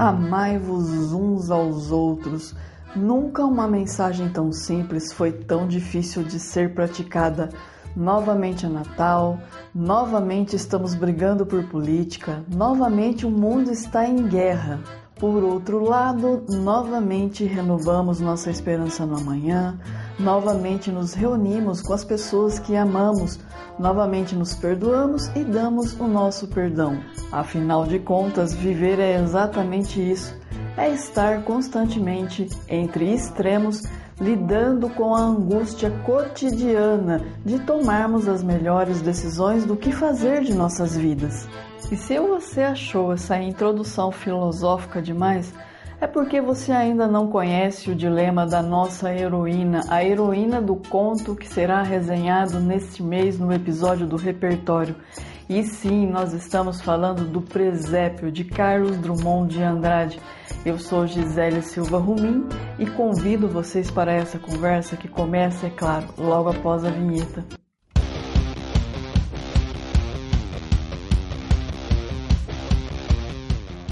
Amai-vos uns aos outros. Nunca uma mensagem tão simples foi tão difícil de ser praticada. Novamente é Natal, novamente estamos brigando por política, novamente o mundo está em guerra. Por outro lado, novamente renovamos nossa esperança no amanhã, novamente nos reunimos com as pessoas que amamos, novamente nos perdoamos e damos o nosso perdão. Afinal de contas, viver é exatamente isso: é estar constantemente entre extremos, lidando com a angústia cotidiana de tomarmos as melhores decisões do que fazer de nossas vidas. E se você achou essa introdução filosófica demais, é porque você ainda não conhece o dilema da nossa heroína, a heroína do conto que será resenhado neste mês no episódio do repertório. E sim, nós estamos falando do Presépio de Carlos Drummond de Andrade. Eu sou Gisele Silva Rumim e convido vocês para essa conversa que começa, é claro, logo após a vinheta.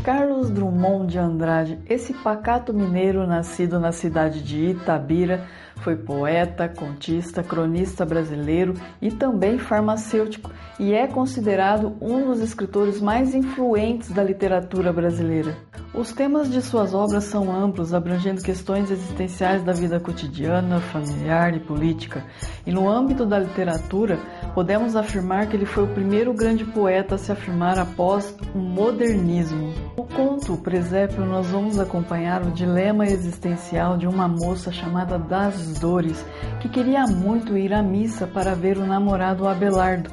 Carlos Drummond de Andrade, esse pacato mineiro nascido na cidade de Itabira, foi poeta, contista, cronista brasileiro e também farmacêutico e é considerado um dos escritores mais influentes da literatura brasileira. Os temas de suas obras são amplos, abrangendo questões existenciais da vida cotidiana, familiar e política. E no âmbito da literatura, podemos afirmar que ele foi o primeiro grande poeta a se afirmar após o modernismo. No conto Presépio, nós vamos acompanhar o dilema existencial de uma moça chamada Das Dores, que queria muito ir à missa para ver o namorado Abelardo.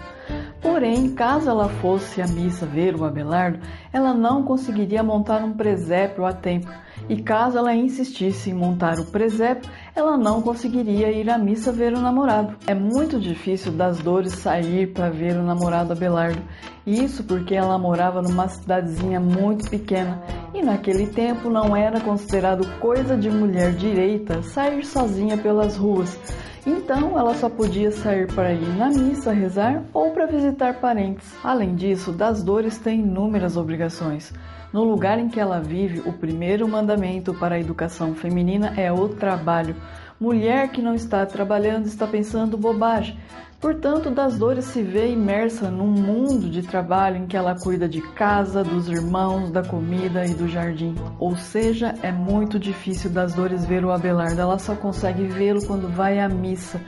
Porém, caso ela fosse à missa ver o Abelardo, ela não conseguiria montar um presépio a tempo. E caso ela insistisse em montar o presépio, ela não conseguiria ir à missa ver o namorado. É muito difícil das dores sair para ver o namorado Abelardo. Isso porque ela morava numa cidadezinha muito pequena e naquele tempo não era considerado coisa de mulher direita sair sozinha pelas ruas. Então ela só podia sair para ir na missa rezar ou para visitar parentes. Além disso, das dores tem inúmeras obrigações. No lugar em que ela vive, o primeiro mandamento para a educação feminina é o trabalho. Mulher que não está trabalhando está pensando bobagem. Portanto, das dores se vê imersa num mundo de trabalho em que ela cuida de casa, dos irmãos, da comida e do jardim. Ou seja, é muito difícil das dores ver o Abelardo, ela só consegue vê-lo quando vai à missa.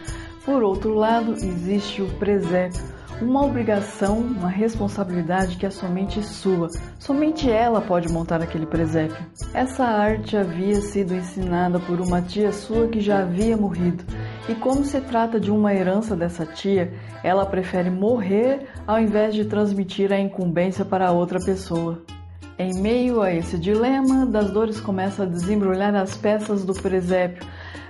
Por outro lado, existe o presépio, uma obrigação, uma responsabilidade que é somente sua. Somente ela pode montar aquele presépio. Essa arte havia sido ensinada por uma tia sua que já havia morrido. E como se trata de uma herança dessa tia, ela prefere morrer ao invés de transmitir a incumbência para outra pessoa. Em meio a esse dilema, Das Dores começa a desembrulhar as peças do presépio.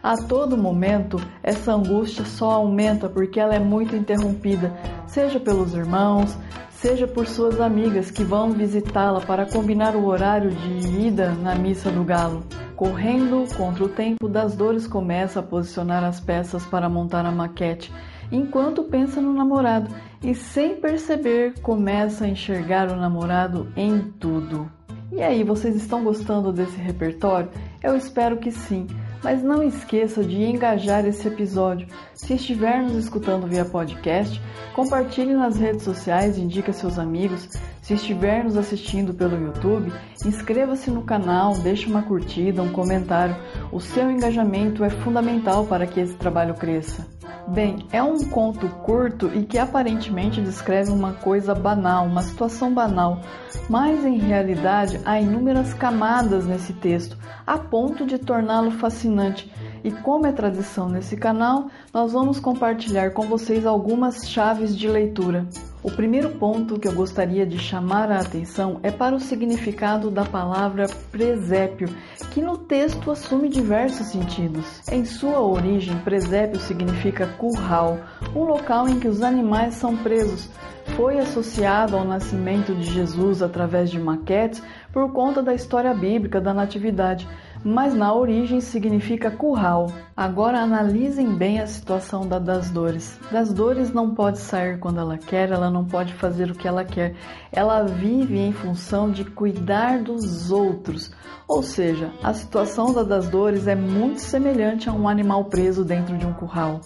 A todo momento, essa angústia só aumenta porque ela é muito interrompida, seja pelos irmãos, seja por suas amigas que vão visitá-la para combinar o horário de ida na missa do galo. Correndo contra o tempo, das dores começa a posicionar as peças para montar a maquete, enquanto pensa no namorado e, sem perceber, começa a enxergar o namorado em tudo. E aí, vocês estão gostando desse repertório? Eu espero que sim. Mas não esqueça de engajar esse episódio. Se estiver nos escutando via podcast, compartilhe nas redes sociais indique a seus amigos. Se estiver nos assistindo pelo YouTube, inscreva-se no canal, deixe uma curtida, um comentário. O seu engajamento é fundamental para que esse trabalho cresça. Bem, é um conto curto e que aparentemente descreve uma coisa banal, uma situação banal, mas em realidade há inúmeras camadas nesse texto, a ponto de torná-lo fascinante. E como é tradição nesse canal, nós vamos compartilhar com vocês algumas chaves de leitura. O primeiro ponto que eu gostaria de chamar a atenção é para o significado da palavra presépio, que no texto assume diversos sentidos. Em sua origem, presépio significa curral, um local em que os animais são presos. foi associado ao nascimento de Jesus através de maquetes por conta da história bíblica da Natividade, mas na origem significa curral. Agora analisem bem a situação da das dores. Das dores não pode sair quando ela quer, ela não pode fazer o que ela quer. Ela vive em função de cuidar dos outros. Ou seja, a situação da das dores é muito semelhante a um animal preso dentro de um curral.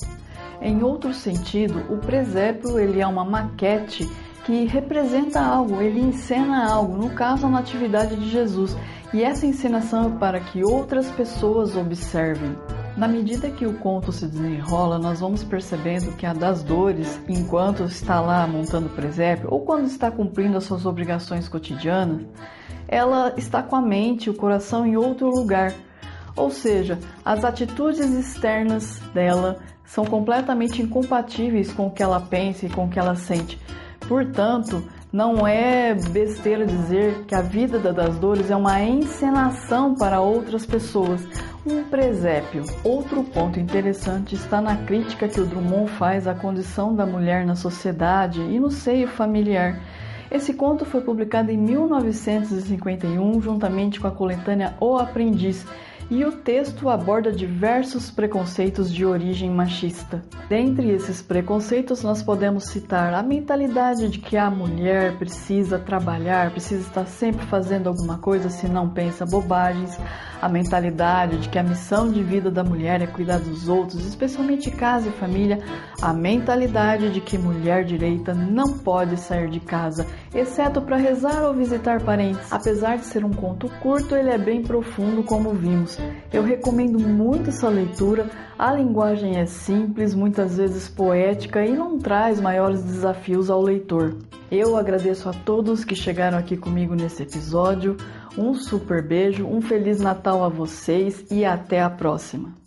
Em outro sentido, o presépio ele é uma maquete que representa algo, ele encena algo, no caso a Natividade de Jesus, e essa encenação é para que outras pessoas observem. Na medida que o conto se desenrola, nós vamos percebendo que a das dores, enquanto está lá montando o presépio ou quando está cumprindo as suas obrigações cotidianas, ela está com a mente o coração em outro lugar. Ou seja, as atitudes externas dela são completamente incompatíveis com o que ela pensa e com o que ela sente. Portanto, não é besteira dizer que a vida das dores é uma encenação para outras pessoas, um presépio. Outro ponto interessante está na crítica que o Drummond faz à condição da mulher na sociedade e no seio familiar. Esse conto foi publicado em 1951 juntamente com a coletânea O Aprendiz e o texto aborda diversos preconceitos de origem machista. Dentre esses preconceitos, nós podemos citar a mentalidade de que a mulher precisa trabalhar, precisa estar sempre fazendo alguma coisa se não pensa bobagens, a mentalidade de que a missão de vida da mulher é cuidar dos outros, especialmente casa e família, a mentalidade de que mulher direita não pode sair de casa, exceto para rezar ou visitar parentes. Apesar de ser um conto curto, ele é bem profundo, como vimos. Eu recomendo muito essa leitura. A linguagem é simples, muitas vezes poética e não traz maiores desafios ao leitor. Eu agradeço a todos que chegaram aqui comigo nesse episódio. Um super beijo, um feliz Natal a vocês e até a próxima.